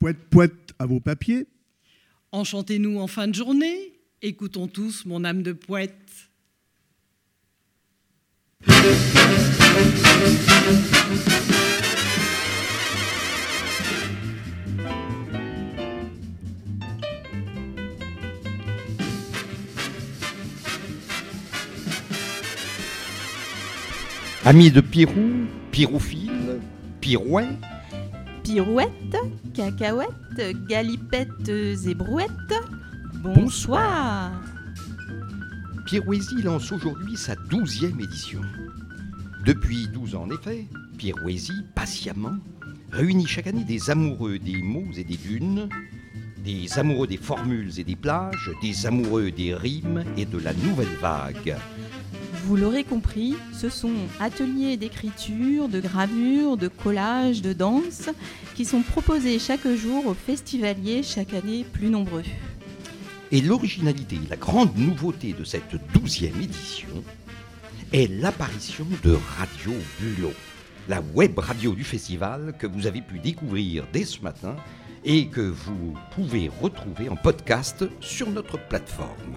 Poète, poète à vos papiers. Enchantez-nous en fin de journée. Écoutons tous mon âme de poète. Amis de Pirou, Piroufile, Pirouet, Pirouette, cacahuètes, galipettes et brouettes. Bonsoir. Pirouésie lance aujourd'hui sa douzième édition. Depuis 12 ans en effet, Pirouésie, patiemment, réunit chaque année des amoureux des mots et des dunes, des amoureux des formules et des plages, des amoureux des rimes et de la nouvelle vague. Vous l'aurez compris, ce sont ateliers d'écriture, de gravure, de collage, de danse qui sont proposés chaque jour aux festivaliers chaque année plus nombreux. Et l'originalité, la grande nouveauté de cette douzième édition est l'apparition de Radio Bulot, la web radio du festival que vous avez pu découvrir dès ce matin et que vous pouvez retrouver en podcast sur notre plateforme.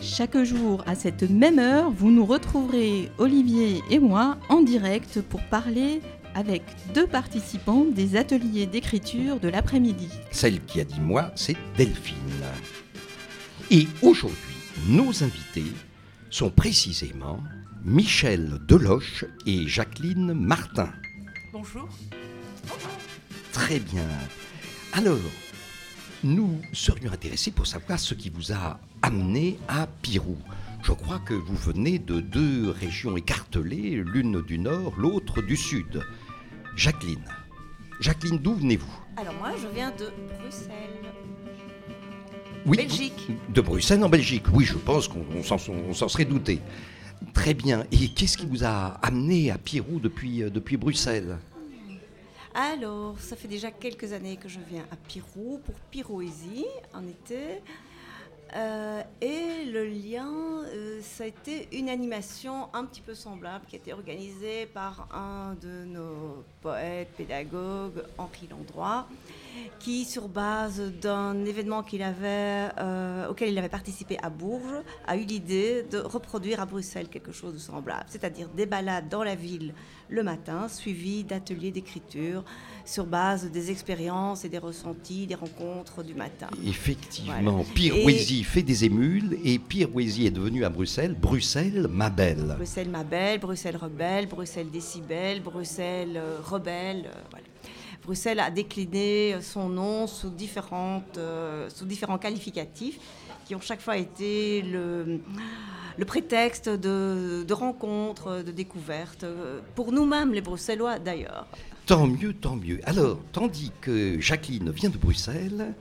Chaque jour à cette même heure, vous nous retrouverez, Olivier et moi, en direct pour parler avec deux participants des ateliers d'écriture de l'après-midi. Celle qui a dit moi, c'est Delphine. Et aujourd'hui, nos invités sont précisément Michel Deloche et Jacqueline Martin. Bonjour. Très bien. Alors, nous serions intéressés pour savoir ce qui vous a amené à Pirou. Je crois que vous venez de deux régions écartelées, l'une du nord, l'autre du sud. Jacqueline. Jacqueline, d'où venez-vous? Alors moi, je viens de Bruxelles. Oui, Belgique. De Bruxelles en Belgique. Oui, je pense qu'on on s'en on s'en serait douté. Très bien. Et qu'est-ce qui vous a amené à Pirou depuis, euh, depuis Bruxelles? Alors, ça fait déjà quelques années que je viens à Pirou pour Piroésie en été. Euh, et le lien, euh, ça a été une animation un petit peu semblable qui a été organisée par un de nos poètes, pédagogues, Henri Landroit, qui, sur base d'un événement qu'il avait, euh, auquel il avait participé à Bourges, a eu l'idée de reproduire à Bruxelles quelque chose de semblable, c'est-à-dire des balades dans la ville le matin, suivies d'ateliers d'écriture sur base des expériences et des ressentis, des rencontres du matin. Effectivement, Voilà. Pirouésie fait des émules et Pirouésie est devenue à Bruxelles, Bruxelles, ma belle. Bruxelles ma belle, Bruxelles rebelle, Bruxelles décibel, Bruxelles euh, rebelle. euh, voilà. Bruxelles a décliné son nom sous, différentes, euh, sous différents qualificatifs qui ont chaque fois été le, le prétexte de, de rencontres, de découvertes, euh, pour nous-mêmes les Bruxellois d'ailleurs. Tant mieux, tant mieux. Alors, tandis que Jacqueline vient de Bruxelles,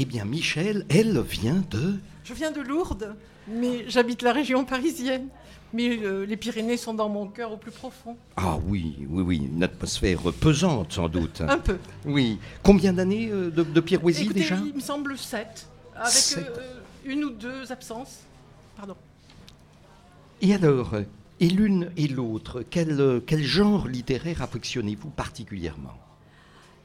eh bien Michel, elle vient de... Je viens de Lourdes, mais j'habite la région parisienne. Mais euh, les Pyrénées sont dans mon cœur au plus profond. Ah oui, oui, oui, une atmosphère pesante sans doute. Un peu. Oui. Combien d'années euh, de, de Pirouésie Écoutez, déjà il me semble sept, avec Sept. euh, une ou deux absences. Pardon. Et alors, et l'une et l'autre, quel, quel genre littéraire affectionnez-vous particulièrement?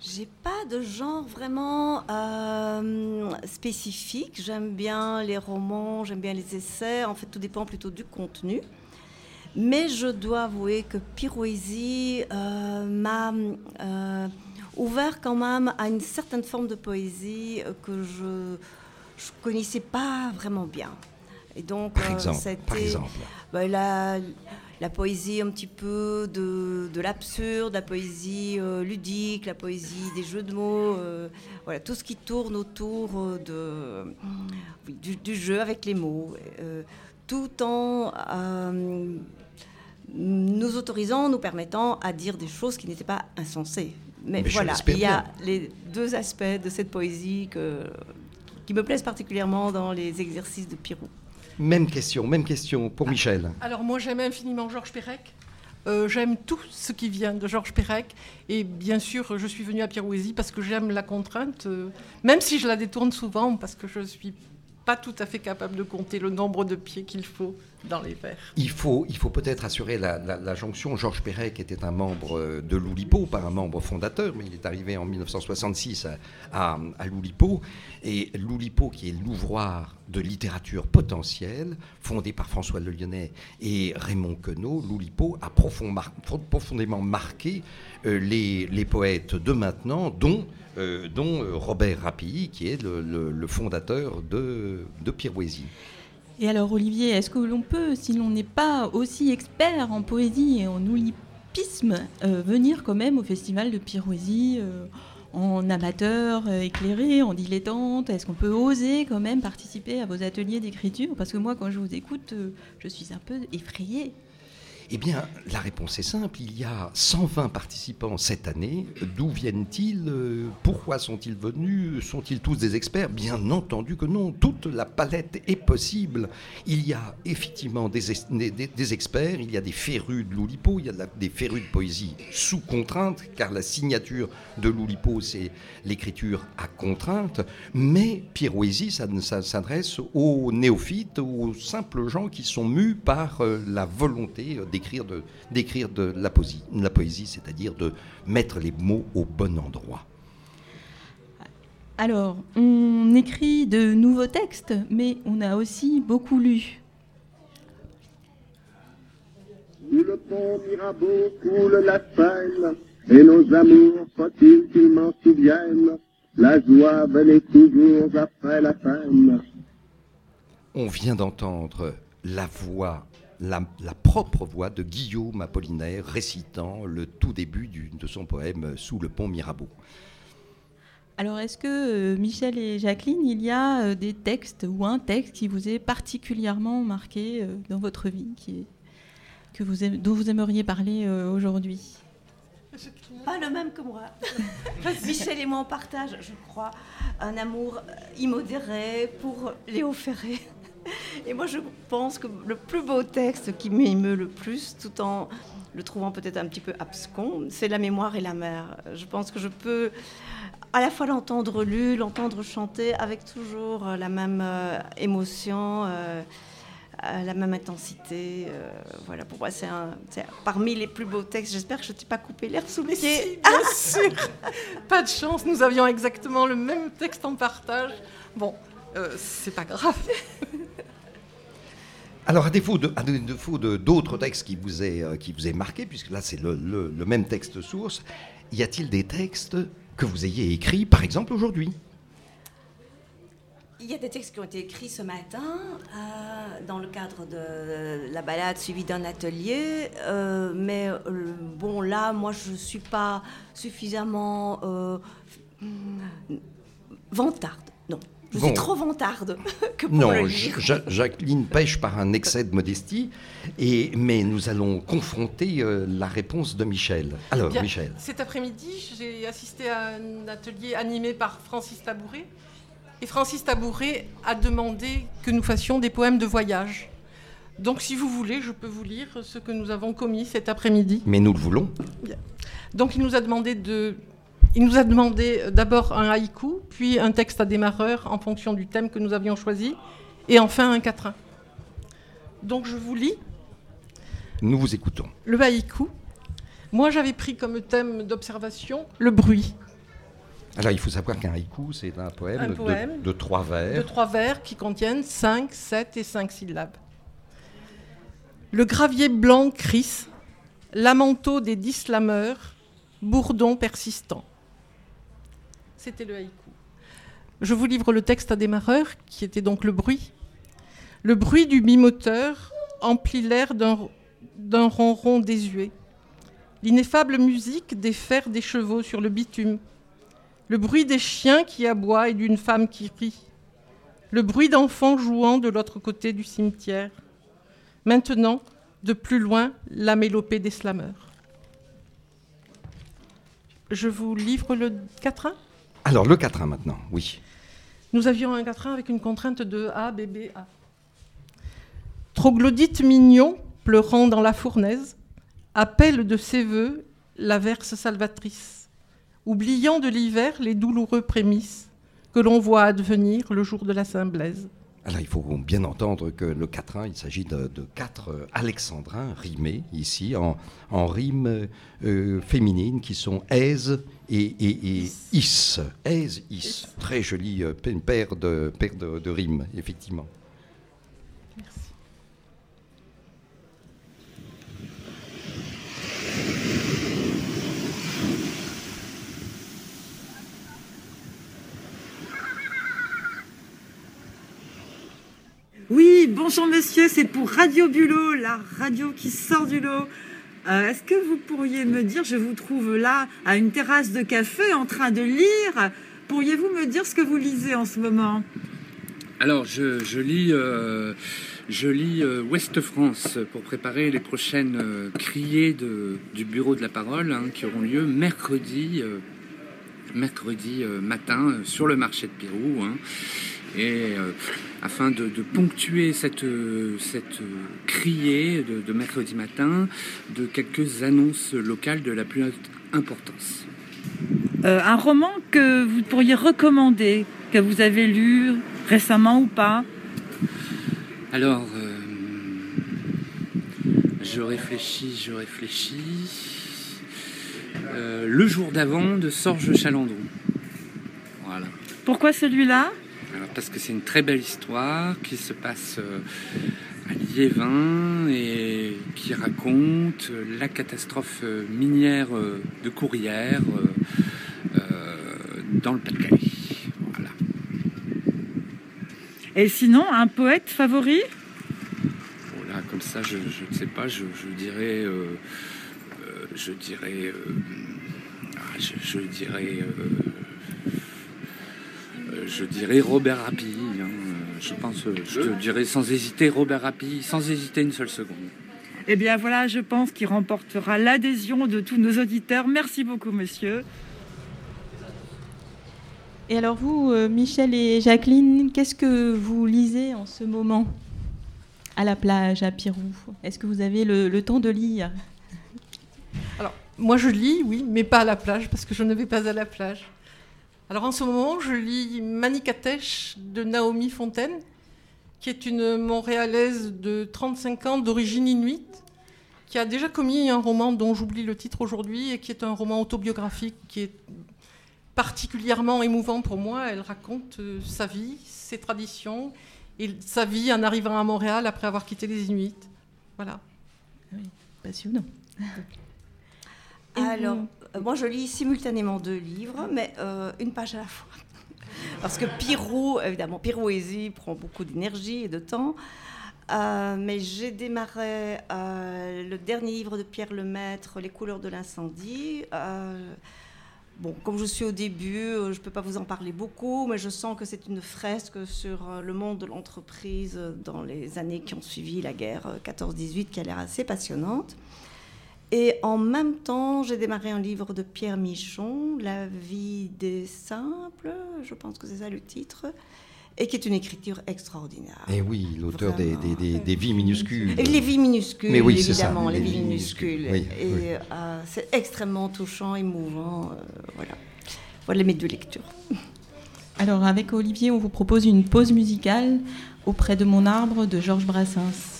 J'ai pas de genre vraiment euh, spécifique. J'aime bien les romans, j'aime bien les essais. En fait, tout dépend plutôt du contenu. Mais je dois avouer que Piroésie euh, m'a euh, ouvert quand même à une certaine forme de poésie que je ne connaissais pas vraiment bien. Et donc, Par exemple, ça a par été- exemple. bah, la, la poésie un petit peu de, de l'absurde, la poésie euh, ludique, la poésie des jeux de mots, euh, voilà, tout ce qui tourne autour euh, de, oui, du, du jeu avec les mots, euh, tout en nous autorisant, nous permettant à dire des choses qui n'étaient pas insensées. Mais, voilà, il y a les deux aspects de cette poésie que, qui me plaisent particulièrement dans les exercices de Pirou. Même question, même question pour Michel. Alors moi j'aime infiniment Georges Perec. Euh, j'aime tout ce qui vient de Georges Perec. Et bien sûr, je suis venue à Pirouésie parce que j'aime la contrainte, euh, même si je la détourne souvent, parce que je ne suis pas tout à fait capable de compter le nombre de pieds qu'il faut dans les vers. Il faut, il faut peut-être assurer la, jonction. Georges Perec était un membre euh, de l'Oulipo, pas un membre fondateur, mais il est arrivé en 1966 à, l'Oulipo. Et l'Oulipo, qui est l'ouvroir de littérature potentielle, fondé par François Le Lyonnais et Raymond Queneau, l'Oulipo a profondément marqué euh, les, poètes de maintenant, dont, euh, dont Robert Rapilly, qui est le fondateur de, de Pirouésie. Et alors Olivier, est-ce que l'on peut, si l'on n'est pas aussi expert en poésie et en oulipisme, euh, venir quand même au festival de Pirouésie euh, en amateur, euh, éclairé, en dilettante? Est-ce qu'on peut oser quand même participer à vos ateliers d'écriture? Parce que moi, quand je vous écoute, je suis un peu effrayée. Eh bien, la réponse est simple. Il y a 120 participants cette année. D'où viennent-ils? Pourquoi sont-ils venus? Sont-ils tous des experts? Bien entendu que non. Toute la palette est possible. Il y a effectivement des, es- des- des- des experts, il y a des férus de l'Oulipo, il y a des férus de poésie sous contrainte, car la signature de l'Oulipo, c'est l'écriture à contrainte. Mais Pirouésie, ça, ça s'adresse aux néophytes, aux simples gens qui sont mus par euh, la volonté euh, d'écrire de, d'écrire de la poésie, la poésie, c'est-à-dire de mettre les mots au bon endroit. Alors, on écrit de nouveaux textes, mais on a aussi beaucoup lu. Sous le pont Mirabeau coule la Seine, et nos amours, faut-il qu'ils m'en souviennent, la joie venait toujours après la peine. On vient d'entendre la voix, la, la propre voix de Guillaume Apollinaire récitant le tout début du- de son poème Sous le pont Mirabeau. Alors, est-ce que euh, Michel et Jacqueline, il y a euh, des textes ou un texte qui vous est particulièrement marqué euh, dans votre vie, qui est- que vous dont vous aimeriez parler euh, aujourd'hui? Pas le même que moi. Michel et moi, on partage, je crois, un amour immodéré pour Léo Ferré. Et moi, je pense que le plus beau texte qui m'émeut le plus, tout en le trouvant peut-être un petit peu abscon, c'est La mémoire et la mer. Je pense que je peux à la fois l'entendre lu, l'entendre chanter avec toujours euh, la même euh, émotion. euh, la même intensité. euh, voilà, pour moi, c'est parmi les plus beaux textes. J'espère que je ne t'ai pas coupé l'air sous les Si, pieds. bien sûr. Pas de chance, nous avions exactement le même texte en partage. Bon, c'est pas grave. Alors, à défaut de, d'autres textes qui vous aient, euh, qui vous aient marqué, puisque là c'est le, même texte source, y a-t-il des textes que vous ayez écrits, par exemple aujourd'hui? Il y a des textes qui ont été écrits ce matin euh, dans le cadre de la balade suivie d'un atelier. euh, mais bon, là, moi, je ne suis pas suffisamment vantarde. Non, je Bon. suis trop vantarde que pour Non, le Ja- lire. Ja- Jacqueline pêche par un excès de modestie, et, mais nous allons confronter euh, la réponse de Michel. Alors, Bien, Michel. Cet après-midi, j'ai assisté à un atelier animé par Francis Tabouret. Et Francis Tabouret a demandé que nous fassions des poèmes de voyage. Donc, si vous voulez, je peux vous lire ce que nous avons commis cet après-midi. Mais nous le voulons. Donc, il nous a demandé de. Il nous a demandé euh, d'abord un haïku, puis un texte à démarreur en fonction du thème que nous avions choisi, et enfin un quatrain. Donc, je vous lis Nous vous écoutons. le haïku. Moi, j'avais pris comme thème d'observation le bruit. Alors, il faut savoir qu'un haïku, c'est un poème, Un de- poème De, trois vers. de trois vers qui contiennent 5, 7 et 5 syllabes. Le gravier blanc crisse, lamento des dix slameurs, bourdon persistant. C'était le haïku. Je vous livre le texte à démarreur, qui était donc le bruit. Le bruit du bimoteur emplit l'air d'un ronron désuet. L'ineffable musique des fers des chevaux sur le bitume. Le bruit des chiens qui aboient et d'une femme qui rit. Le bruit d'enfants jouant de l'autre côté du cimetière. Maintenant, de plus loin, la mélopée des slameurs. Je vous livre le quatrain? Alors, le quatrain maintenant, oui. Nous avions un quatrain avec une contrainte de A, B, B, A. Troglodyte mignon, pleurant dans la fournaise, appelle de ses voeux la verse salvatrice, oubliant de l'hiver les douloureux prémices que l'on voit advenir le jour de la Saint-Blaise. Alors il faut bien entendre que le quatrain, il s'agit de, quatre euh, alexandrins rimés ici en, en rimes euh, féminines qui sont aise et, et, is. Aise, is. Très jolie euh, paire, de, paire de, de rimes, effectivement. Oui, bonjour monsieur, c'est pour Radio Bulot, la radio qui sort du lot. Euh, est-ce que vous pourriez me dire, je vous trouve là à une terrasse de café en train de lire, pourriez-vous me dire ce que vous lisez en ce moment? Alors, je, lis, euh, je lis euh, Ouest France pour préparer les prochaines criées du Bureau de la Parole hein, qui auront lieu mercredi, mercredi matin sur le marché de Pirou. Hein. Et euh, afin de, ponctuer cette, cette criée de, mercredi matin de quelques annonces locales de la plus haute importance. Euh, un roman que vous pourriez recommander, que vous avez lu récemment ou pas? Alors, euh, je réfléchis, je réfléchis. le jour d'avant de Sorge Chalandron. Voilà. Pourquoi celui-là? Parce que c'est une très belle histoire qui se passe euh, à Liévin et qui raconte la catastrophe euh, minière euh, de Courrières dans le Pas-de-Calais. Voilà. Et sinon, un poète favori? Voilà, comme ça, je ne sais pas, je, dirais. je dirais. Ah, je, dirais je dirais Robert Rapi. Hein. Je pense, je te dirais sans hésiter Robert Rapi, sans hésiter une seule seconde. Eh bien voilà, je pense qu'il remportera l'adhésion de tous nos auditeurs. Merci beaucoup, monsieur. Et alors vous, euh, Michel et Jacqueline, qu'est-ce que vous lisez en ce moment à la plage, à Pirou Est-ce que vous avez le, temps de lire? Alors, moi je lis, oui, mais pas à la plage, parce que je ne vais pas à la plage. Alors en ce moment, je lis Manikatesh de Naomi Fontaine, qui est une Montréalaise de 35 ans d'origine inuite, qui a déjà commis un roman dont j'oublie le titre aujourd'hui et qui est un roman autobiographique qui est particulièrement émouvant pour moi. Elle raconte euh, sa vie, ses traditions et sa vie en arrivant à Montréal après avoir quitté les Inuits. Voilà. Oui, passionnant. Alors, moi, je lis simultanément deux livres, mais euh, une page à la fois. Parce que Pirou, évidemment, Pirouésie prend beaucoup d'énergie et de temps. Euh, mais j'ai démarré le dernier livre de Pierre Lemaître, Les couleurs de l'incendie. bon, comme je suis au début, je ne peux pas vous en parler beaucoup, mais je sens que c'est une fresque sur le monde de l'entreprise dans les années qui ont suivi la guerre 14-18 qui a l'air assez passionnante. Et en même temps, j'ai démarré un livre de Pierre Michon, La vie des simples, je pense que c'est ça le titre, et qui est une écriture extraordinaire. Et eh oui, l'auteur des, des, vies minuscules. Et les vies minuscules, Mais oui, évidemment, les, vies minuscules. et euh, c'est extrêmement touchant, émouvant. Euh, voilà. Voilà mes deux lectures. Alors, avec Olivier, on vous propose une pause musicale auprès de mon arbre de Georges Brassens.